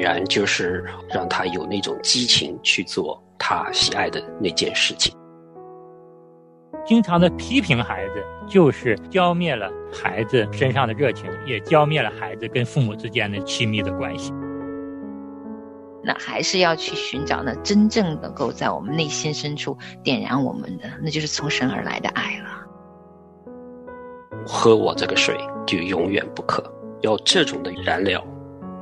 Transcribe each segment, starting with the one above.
点燃就是让他有那种激情去做他喜爱的那件事情。经常的批评孩子，就是浇灭了孩子身上的热情，也浇灭了孩子跟父母之间的亲密的关系。那还是要去寻找那真正能够在我们内心深处点燃我们的，那就是从神而来的爱了。喝我这个水就永远不渴，要这种的燃料，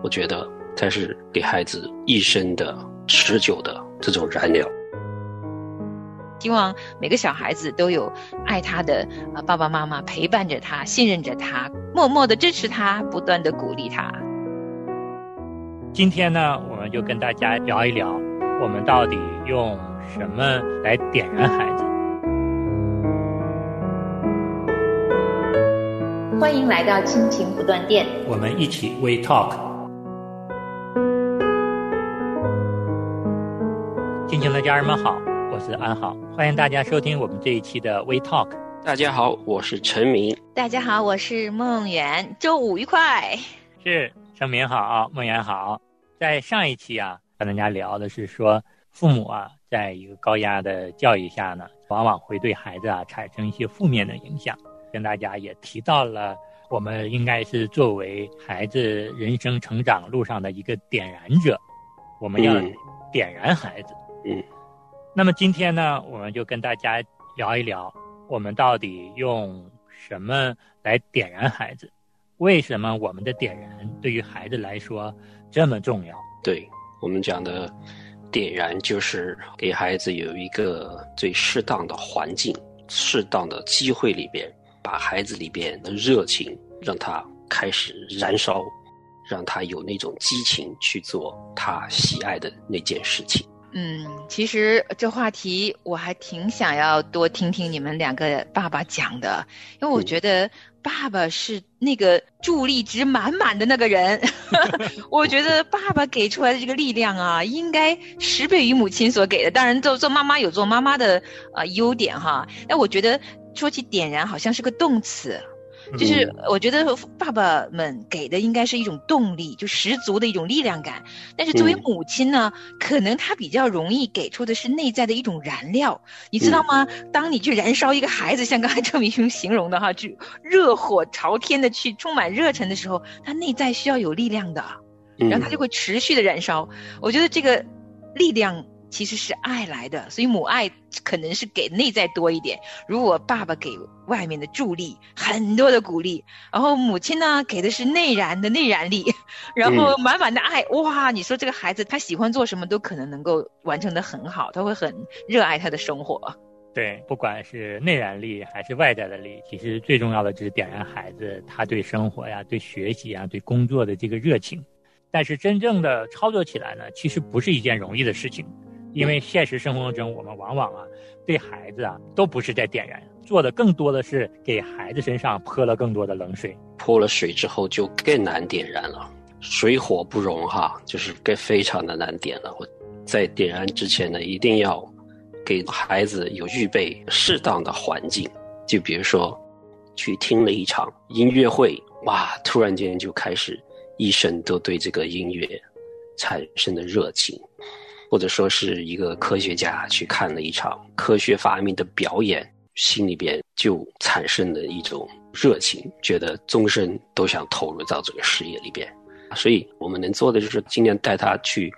我觉得才是给孩子一生的持久的这种燃料。希望每个小孩子都有爱他的啊爸爸妈妈陪伴着他，信任着他，默默的支持他，不断的鼓励他。今天呢，我们就跟大家聊一聊，我们到底用什么来点燃孩子。欢迎来到亲情不断电，我们一起 We Talk。亲情的家人们好，我是安好，欢迎大家收听我们这一期的 We Talk。大家好，我是陈明。大家好，我是梦圆。周五愉快。是，陈明好，梦圆好。在上一期啊，跟大家聊的是说，父母啊，在一个高压的教育下呢，往往会对孩子啊产生一些负面的影响。跟大家也提到了，我们应该是作为孩子人生成长路上的一个点燃者，我们要点燃孩子。嗯。那么今天呢，我们就跟大家聊一聊，我们到底用什么来点燃孩子？为什么我们的点燃对于孩子来说这么重要？对我们讲的点燃，就是给孩子有一个最适当的环境、适当的机会里边。把孩子里边的热情让他开始燃烧，让他有那种激情去做他喜爱的那件事情。嗯，其实这话题我还挺想要多听听你们两个爸爸讲的，因为我觉得爸爸是那个助力值满满的那个人。我觉得爸爸给出来的这个力量啊，应该十倍于母亲所给的。当然，做做妈妈有做妈妈的啊优点哈，但我觉得。说起点燃，好像是个动词，就是我觉得爸爸们给的应该是一种动力，就十足的一种力量感。但是作为母亲呢，可能她比较容易给出的是内在的一种燃料，你知道吗？当你去燃烧一个孩子，像刚才郑明兄形容的哈，去热火朝天的去充满热忱的时候，他内在需要有力量的，然后他就会持续的燃烧。我觉得这个力量。其实是爱来的，所以母爱可能是给内在多一点。如果爸爸给外面的助力很多的鼓励，然后母亲呢给的是内燃的内燃力，然后满满的爱，哇！你说这个孩子他喜欢做什么都可能能够完成的很好，他会很热爱他的生活。对，不管是内燃力还是外在的力，其实最重要的就是点燃孩子他对生活呀、对学习啊、对工作的这个热情。但是真正的操作起来呢，其实不是一件容易的事情。因为现实生活中，我们往往啊，对孩子啊，都不是在点燃，做的更多的是给孩子身上泼了更多的冷水。泼了水之后，就更难点燃了，水火不容哈，就是更非常的难点了。我在点燃之前呢，一定要给孩子有预备适当的环境，就比如说，去听了一场音乐会，哇，突然间就开始一生都对这个音乐产生的热情。或者说是一个科学家去看了一场科学发明的表演，心里边就产生了一种热情，觉得终身都想投入到这个事业里边。所以我们能做的就是尽量带他去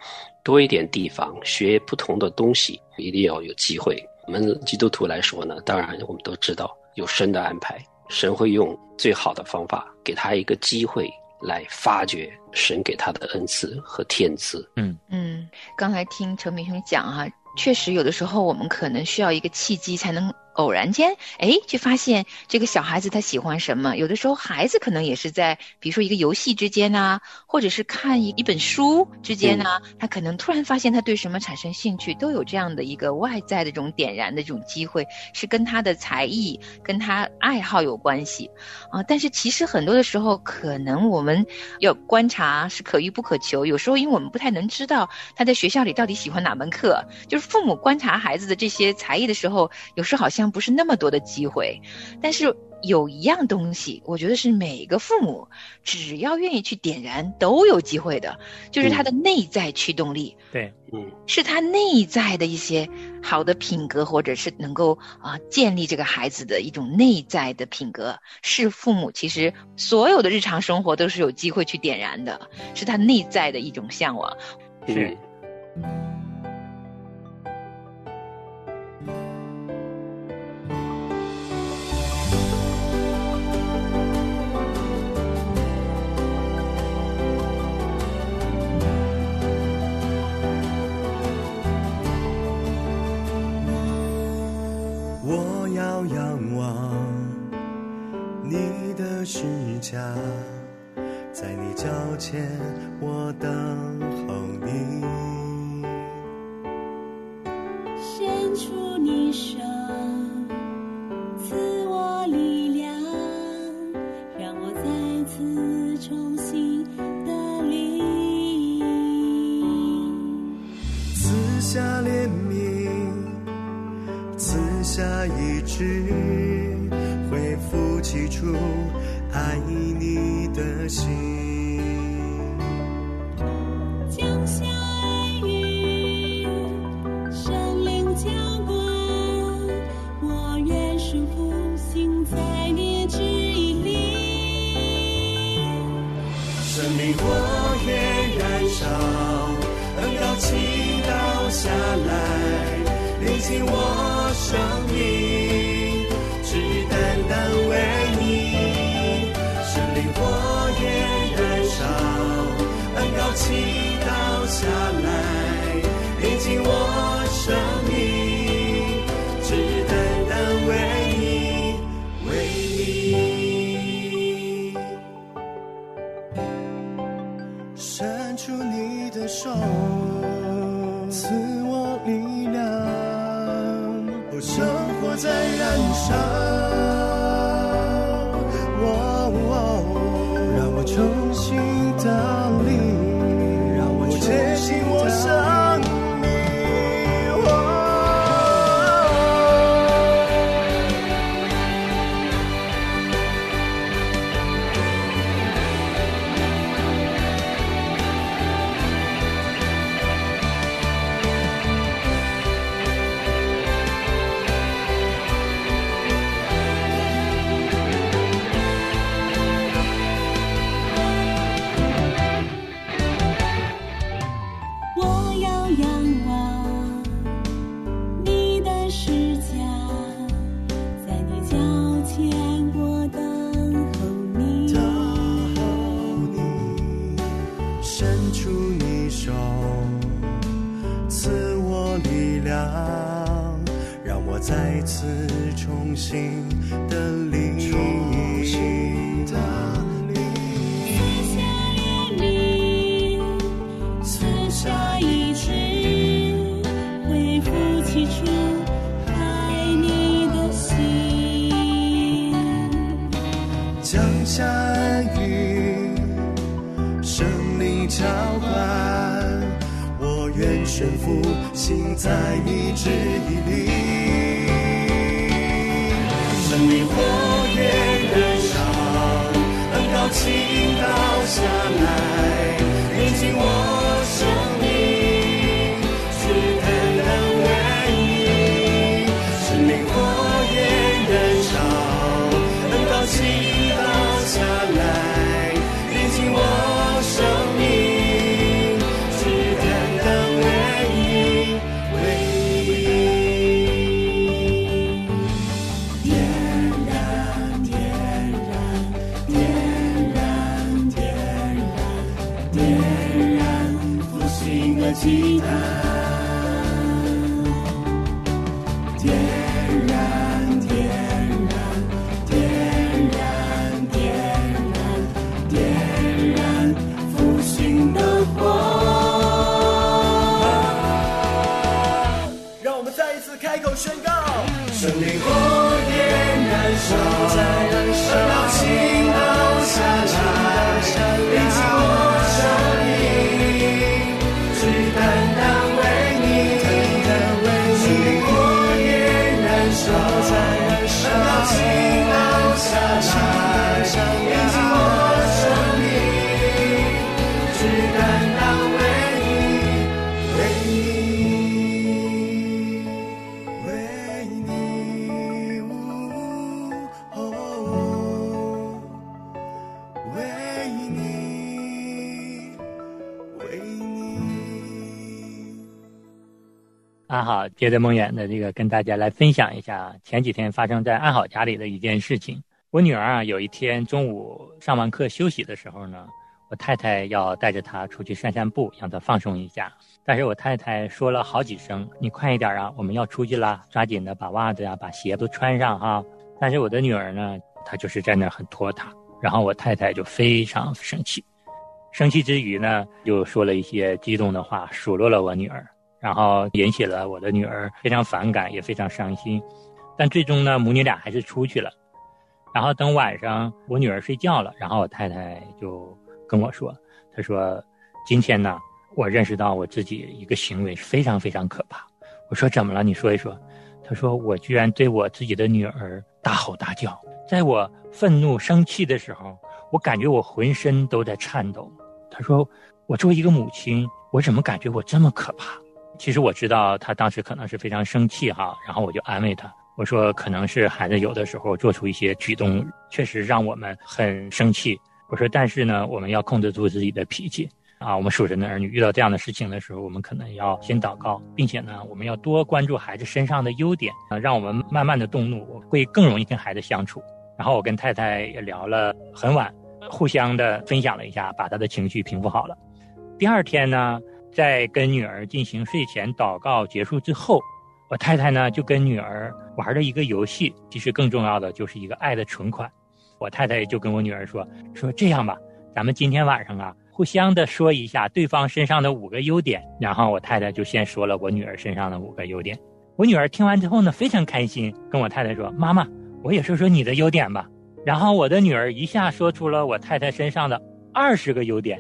多一点地方，学不同的东西，一定要有机会。我们基督徒来说呢，当然我们都知道有神的安排，神会用最好的方法给他一个机会。来发掘神给他的恩赐和天赐。嗯嗯，刚才听陈明兄讲哈，确实有的时候我们可能需要一个契机才能。偶然间，哎，就发现这个小孩子他喜欢什么？有的时候孩子可能也是在，比如说一个游戏之间啊，或者是看一一本书之间呢，他可能突然发现他对什么产生兴趣，都有这样的一个外在的这种点燃的这种机会，是跟他的才艺、跟他爱好有关系啊。但是其实很多的时候，可能我们要观察是可遇不可求。有时候因为我们不太能知道他在学校里到底喜欢哪门课，就是父母观察孩子的这些才艺的时候，有时候好像。不是那么多的机会，但是有一样东西，我觉得是每个父母只要愿意去点燃，都有机会的，就是他的内在驱动力。对，嗯，是他内在的一些好的品格，或者是能够啊建立这个孩子的一种内在的品格，是父母其实所有的日常生活都是有机会去点燃的，是他内在的一种向往。是。在天，我等你我生命，只单单为你，生灵火焰燃烧，恩高祈祷下。在你之间。安好，接着梦远的这个跟大家来分享一下前几天发生在安好家里的一件事情。我女儿啊，有一天中午上完课休息的时候呢，我太太要带着她出去散散步，让她放松一下。但是我太太说了好几声：“你快一点啊，我们要出去了，抓紧的把袜子呀、把鞋都穿上哈。”但是我的女儿呢，她就是在那很拖沓，然后我太太就非常生气，生气之余呢，又说了一些激动的话，数落了我女儿。然后引起了我的女儿非常反感，也非常伤心，但最终呢，母女俩还是出去了。然后等晚上我女儿睡觉了，然后我太太就跟我说：“她说今天呢，我认识到我自己一个行为非常非常可怕。”我说：“怎么了？你说一说。”她说：“我居然对我自己的女儿大吼大叫，在我愤怒生气的时候，我感觉我浑身都在颤抖。”她说：“我作为一个母亲，我怎么感觉我这么可怕？”其实我知道他当时可能是非常生气哈，然后我就安慰他，我说可能是孩子有的时候做出一些举动，确实让我们很生气。我说但是呢，我们要控制住自己的脾气啊。我们属神的儿女遇到这样的事情的时候，我们可能要先祷告，并且呢，我们要多关注孩子身上的优点啊，让我们慢慢的动怒，会更容易跟孩子相处。然后我跟太太也聊了很晚，互相的分享了一下，把他的情绪平复好了。第二天呢。在跟女儿进行睡前祷告结束之后，我太太呢就跟女儿玩了一个游戏。其实更重要的就是一个爱的存款。我太太就跟我女儿说：“说这样吧，咱们今天晚上啊，互相的说一下对方身上的五个优点。”然后我太太就先说了我女儿身上的五个优点。我女儿听完之后呢，非常开心，跟我太太说：“妈妈，我也说说你的优点吧。”然后我的女儿一下说出了我太太身上的二十个优点。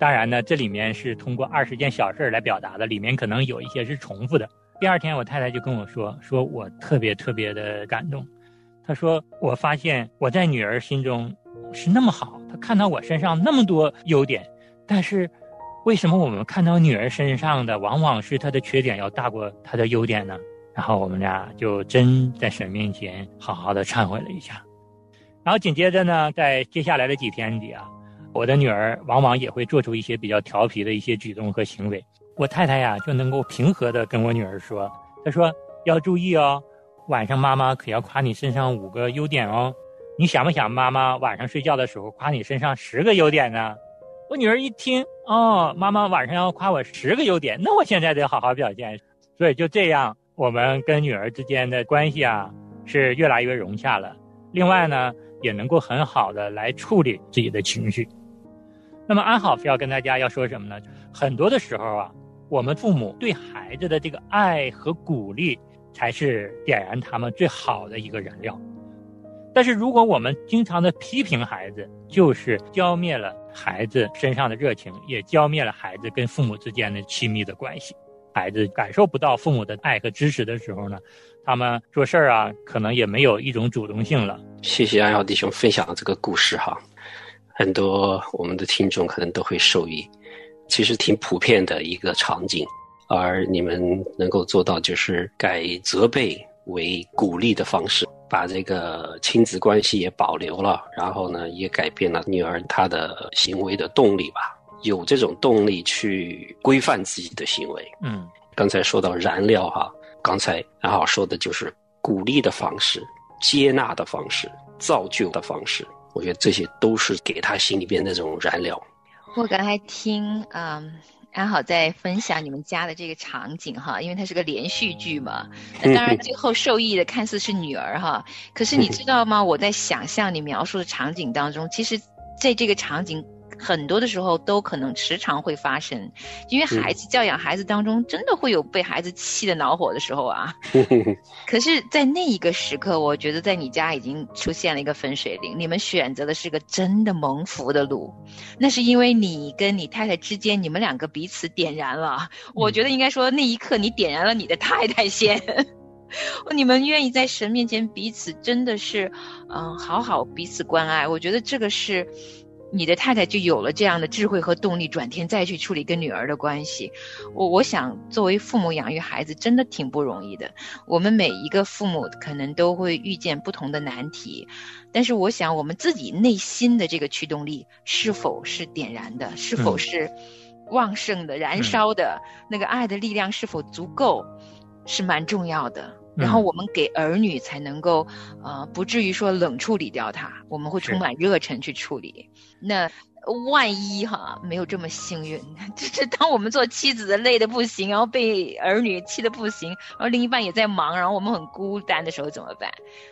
当然呢，这里面是通过二十件小事来表达的，里面可能有一些是重复的。第二天，我太太就跟我说，说我特别特别的感动。她说，我发现我在女儿心中是那么好，她看到我身上那么多优点，但是为什么我们看到女儿身上的往往是她的缺点要大过她的优点呢？然后我们俩就真在神面前好好的忏悔了一下。然后紧接着呢，在接下来的几天里啊。我的女儿往往也会做出一些比较调皮的一些举动和行为，我太太呀就能够平和的跟我女儿说：“她说要注意哦，晚上妈妈可要夸你身上五个优点哦，你想不想妈妈晚上睡觉的时候夸你身上十个优点呢？”我女儿一听，哦，妈妈晚上要夸我十个优点，那我现在得好好表现。所以就这样，我们跟女儿之间的关系啊是越来越融洽了。另外呢，也能够很好的来处理自己的情绪。那么安好非要跟大家要说什么呢？很多的时候啊，我们父母对孩子的这个爱和鼓励，才是点燃他们最好的一个燃料。但是如果我们经常的批评孩子，就是浇灭了孩子身上的热情，也浇灭了孩子跟父母之间的亲密的关系。孩子感受不到父母的爱和支持的时候呢，他们做事儿啊，可能也没有一种主动性了。谢谢安好弟兄分享的这个故事哈。很多我们的听众可能都会受益，其实挺普遍的一个场景，而你们能够做到就是改责备为鼓励的方式，把这个亲子关系也保留了，然后呢也改变了女儿她的行为的动力吧，有这种动力去规范自己的行为。嗯，刚才说到燃料哈，刚才安好说的就是鼓励的方式、接纳的方式、造就的方式。我觉得这些都是给他心里边那种燃料。我刚才听，嗯，安好在分享你们家的这个场景哈，因为它是个连续剧嘛。那当然，最后受益的看似是女儿哈，可是你知道吗？我在想象你描述的场景当中，其实在这个场景。很多的时候都可能时常会发生，因为孩子教养孩子当中真的会有被孩子气的恼火的时候啊。可是，在那一个时刻，我觉得在你家已经出现了一个分水岭，你们选择的是个真的蒙福的路，那是因为你跟你太太之间，你们两个彼此点燃了。我觉得应该说那一刻你点燃了你的太太先，你们愿意在神面前彼此真的是，嗯，好好彼此关爱。我觉得这个是。你的太太就有了这样的智慧和动力，转天再去处理跟女儿的关系。我我想，作为父母养育孩子真的挺不容易的。我们每一个父母可能都会遇见不同的难题，但是我想，我们自己内心的这个驱动力是否是点燃的，是否是旺盛的、燃烧的？那个爱的力量是否足够？是蛮重要的。然后嗯我们给儿女才能够，呃，不至于说冷处理掉他，我们会充满热忱去处理。那万一哈没有这么幸运，就是当我们做妻子的累的不行，然后被儿女气的不行，然后另一半也在忙，然后我们很孤单的时候怎么办？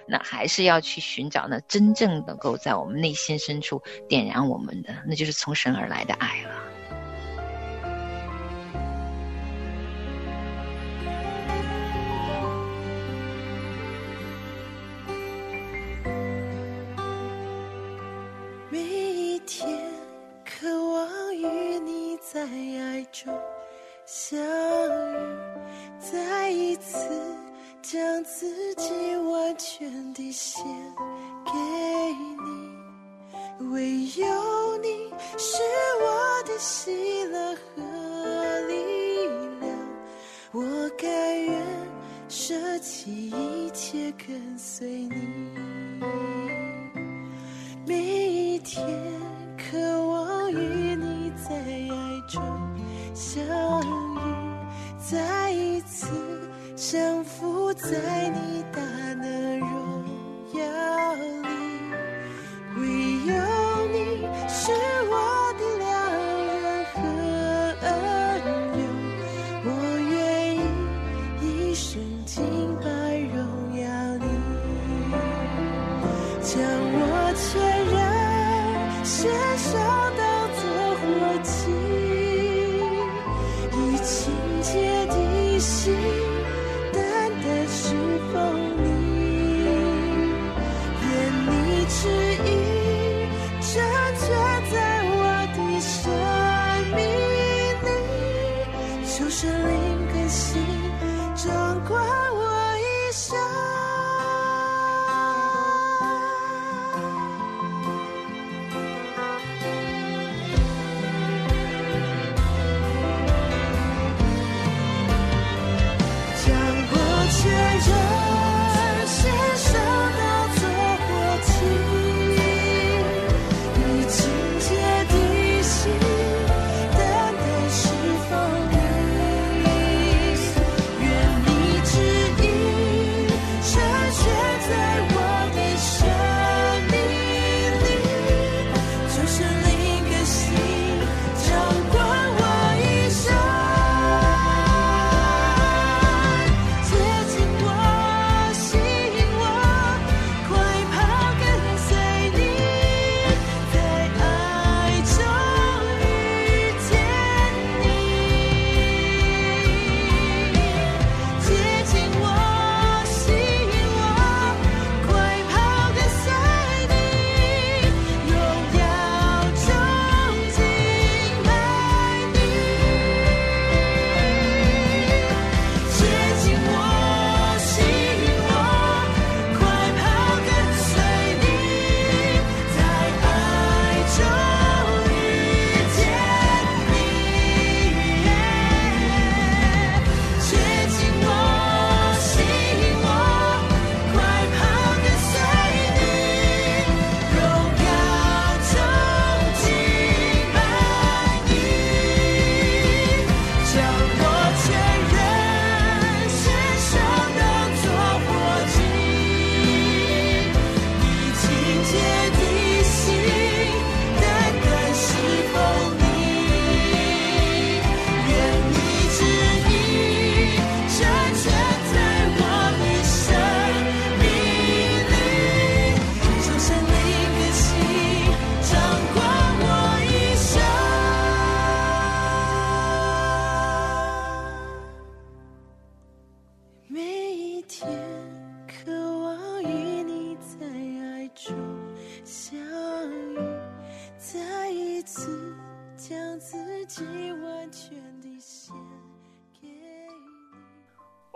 那还是要去寻找那真正能够在我们内心深处点燃我们的，那就是从神而来的爱了。在爱中相遇，再一次将自己完全地献给你。唯有你是我的喜乐和力量，我甘愿舍弃一切跟随你。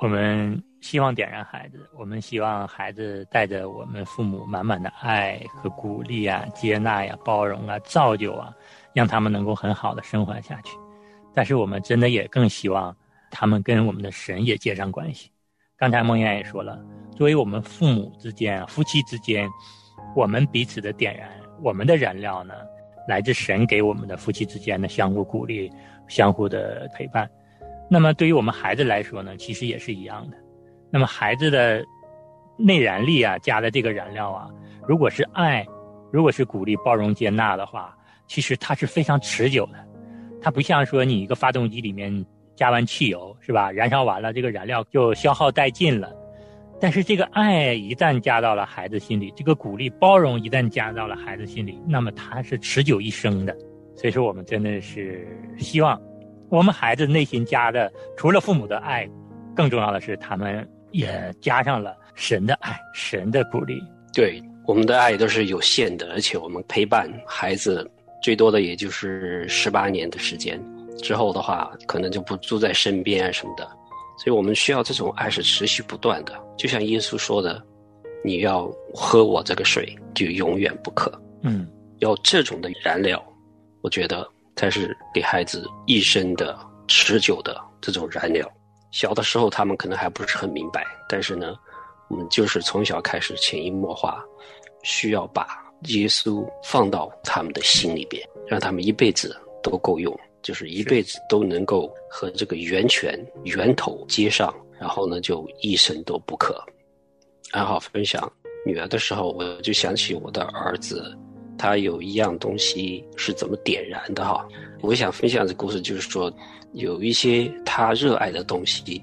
我们希望点燃孩子，我们希望孩子带着我们父母满满的爱和鼓励啊、接纳呀、包容啊、造就啊，让他们能够很好的生活下去。但是我们真的也更希望他们跟我们的神也接上关系。刚才梦妍也说了，作为我们父母之间、夫妻之间，我们彼此的点燃，我们的燃料呢，来自神给我们的夫妻之间的相互鼓励、相互的陪伴。那么对于我们孩子来说呢，其实也是一样的。那么孩子的内燃力啊，加的这个燃料啊，如果是爱，如果是鼓励、包容、接纳的话，其实它是非常持久的。它不像说你一个发动机里面加完汽油是吧，燃烧完了，这个燃料就消耗殆尽了。但是这个爱一旦加到了孩子心里，这个鼓励、包容一旦加到了孩子心里，那么它是持久一生的。所以说，我们真的是希望我们孩子内心加的，除了父母的爱，更重要的是他们也加上了神的爱、神的鼓励。对，我们的爱都是有限的，而且我们陪伴孩子最多的也就是十八年的时间，之后的话可能就不住在身边啊什么的，所以我们需要这种爱是持续不断的。就像耶稣说的：“你要喝我这个水，就永远不渴。”嗯，要这种的燃料，我觉得才是给孩子一生的持久的这种燃料。小的时候他们可能还不是很明白，但是呢，我们就是从小开始潜移默化，需要把耶稣放到他们的心里边，让他们一辈子都够用，就是一辈子都能够和这个源泉源头接上，然后呢就一生都不可。安好分享女儿的时候，我就想起我的儿子，他有一样东西是怎么点燃的哈。我想分享这故事，就是说有一些他热爱的东西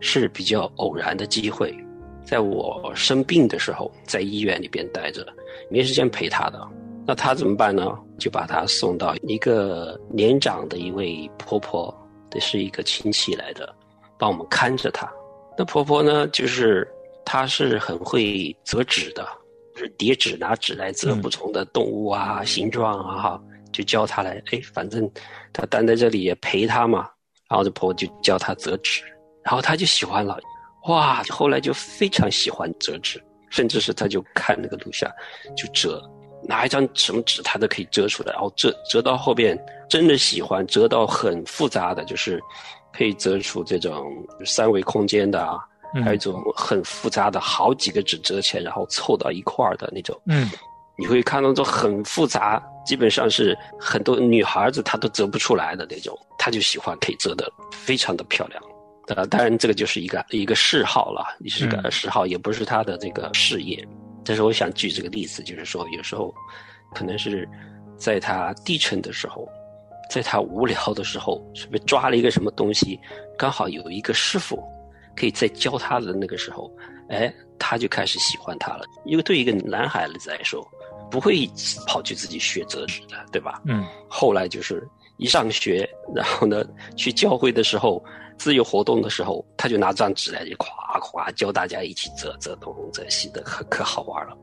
是比较偶然的机会。在我生病的时候，在医院里边待着，没时间陪他的，那他怎么办呢？就把他送到一个年长的一位婆婆，这是一个亲戚来的，帮我们看着他。那婆婆呢，就是她是很会折纸的，就是叠纸拿纸来折嗯不同的动物啊、形状啊，哈，就教他来。哎，反正他待在这里也陪他嘛，然后这婆婆就教他折纸，然后他就喜欢了。哇，后来就非常喜欢折纸，甚至是他就看那个录像，就折，拿一张什么纸他都可以折出来，然后折折到后边真的喜欢，折到很复杂的，就是可以折出这种三维空间的啊，嗯还有一种很复杂的好几个纸折起来，然后凑到一块儿的那种。嗯你会看到这种很复杂，基本上是很多女孩子她都折不出来的那种，她就喜欢可以折得非常的漂亮。呃，当然这个就是一个一个嗜好了，你是个嗯嗜好，也不是他的这个事业。但是我想举这个例子，就是说有时候可能是在他低沉的时候，在他无聊的时候，是不是抓了一个什么东西，刚好有一个师傅可以在教他的那个时候，哎，他就开始喜欢他了。因为对一个男孩子来说，不会跑去自己学折纸的，对吧？嗯后来就是一上学，然后呢去教会的时候，自由活动的时候，他就拿张纸来就夸夸教大家一起折折东折西的，可可好玩了。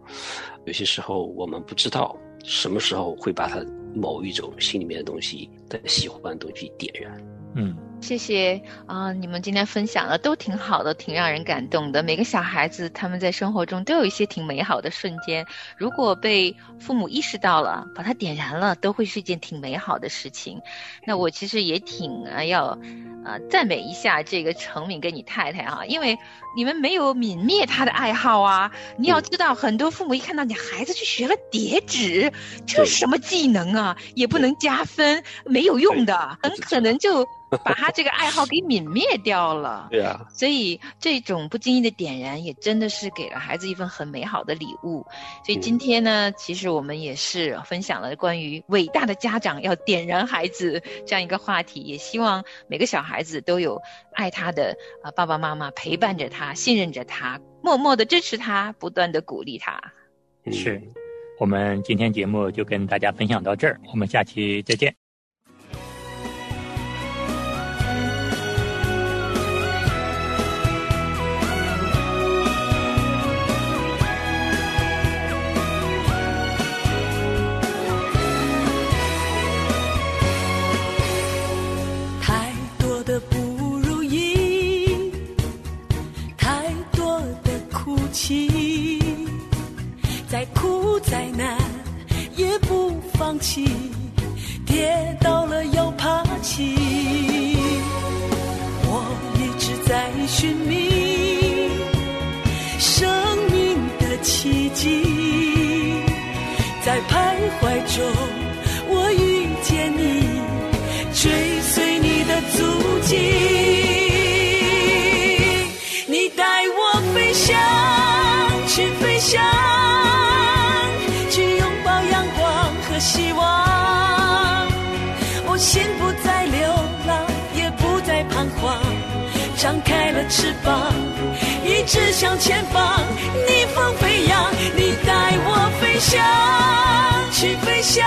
有些时候我们不知道什么时候会把他某一种心里面的东西的喜欢的东西点燃。嗯谢谢啊、你们今天分享的都挺好的，挺让人感动的。每个小孩子他们在生活中都有一些挺美好的瞬间，如果被父母意识到了，把它点燃了，都会是一件挺美好的事情。那我其实也挺啊要，呃赞美一下这个成敏跟你太太哈、因为你们没有泯灭他的爱好啊。你要嗯知道，很多父母一看到你孩子去学了叠纸，这是什么技能啊？也不能加分，没有用的，很可能就 把他这个爱好给泯灭掉了。对啊，所以这种不经意的点燃，也真的是给了孩子一份很美好的礼物。所以今天呢，其实我们也是分享了关于伟大的家长要点燃孩子这样一个话题，也希望每个小孩子都有爱他的啊、爸爸妈妈陪伴着他，信任着他，默默的支持他，不断的鼓励他。嗯是。我们今天节目就跟大家分享到这儿，我们下期再见。起，跌倒了要爬起。我一直在寻觅生命的奇迹，在徘徊中，我遇见你。追随你的足迹。翅膀，一直向前方，逆风飞扬，你带我飞翔，去飞翔，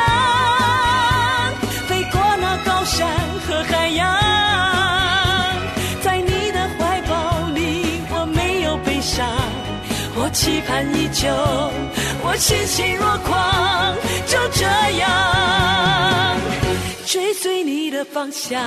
飞过那高山和海洋，在你的怀抱里，我没有悲伤，我期盼已久，我欣喜若狂，就这样追随你的方向。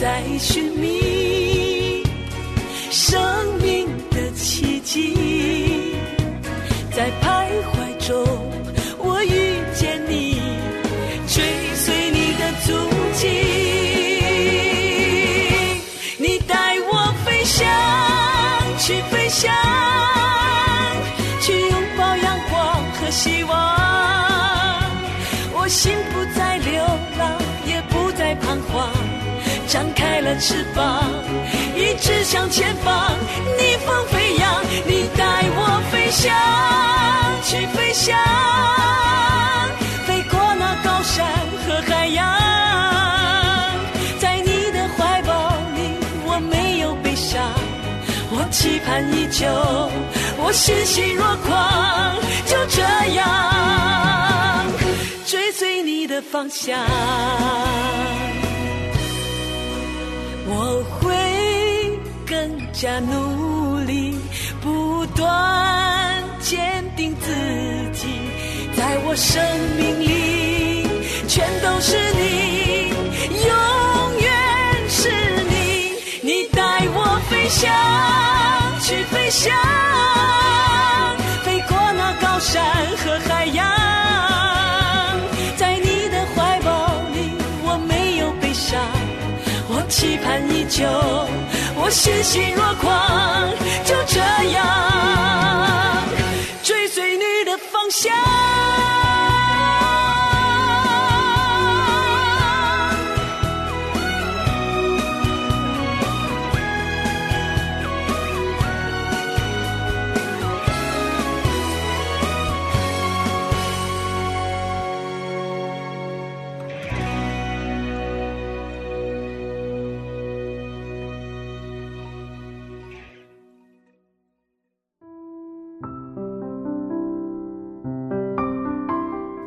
在寻觅生命的奇迹，在徘徊中我遇见你，追随你的足迹。张开了翅膀，一直向前方，逆风飞扬。你带我飞翔，去飞翔，飞过那高山和海洋，在你的怀抱里，我没有悲伤，我期盼已久，我欣喜若狂，就这样追随你的方向。我会更加努力，不断坚定自己，在我生命里，全都是你，永远是你，你带我飞翔，去飞翔，飞过那高山和海洋，期盼已久，我欣喜若狂，就这样追随你的方向。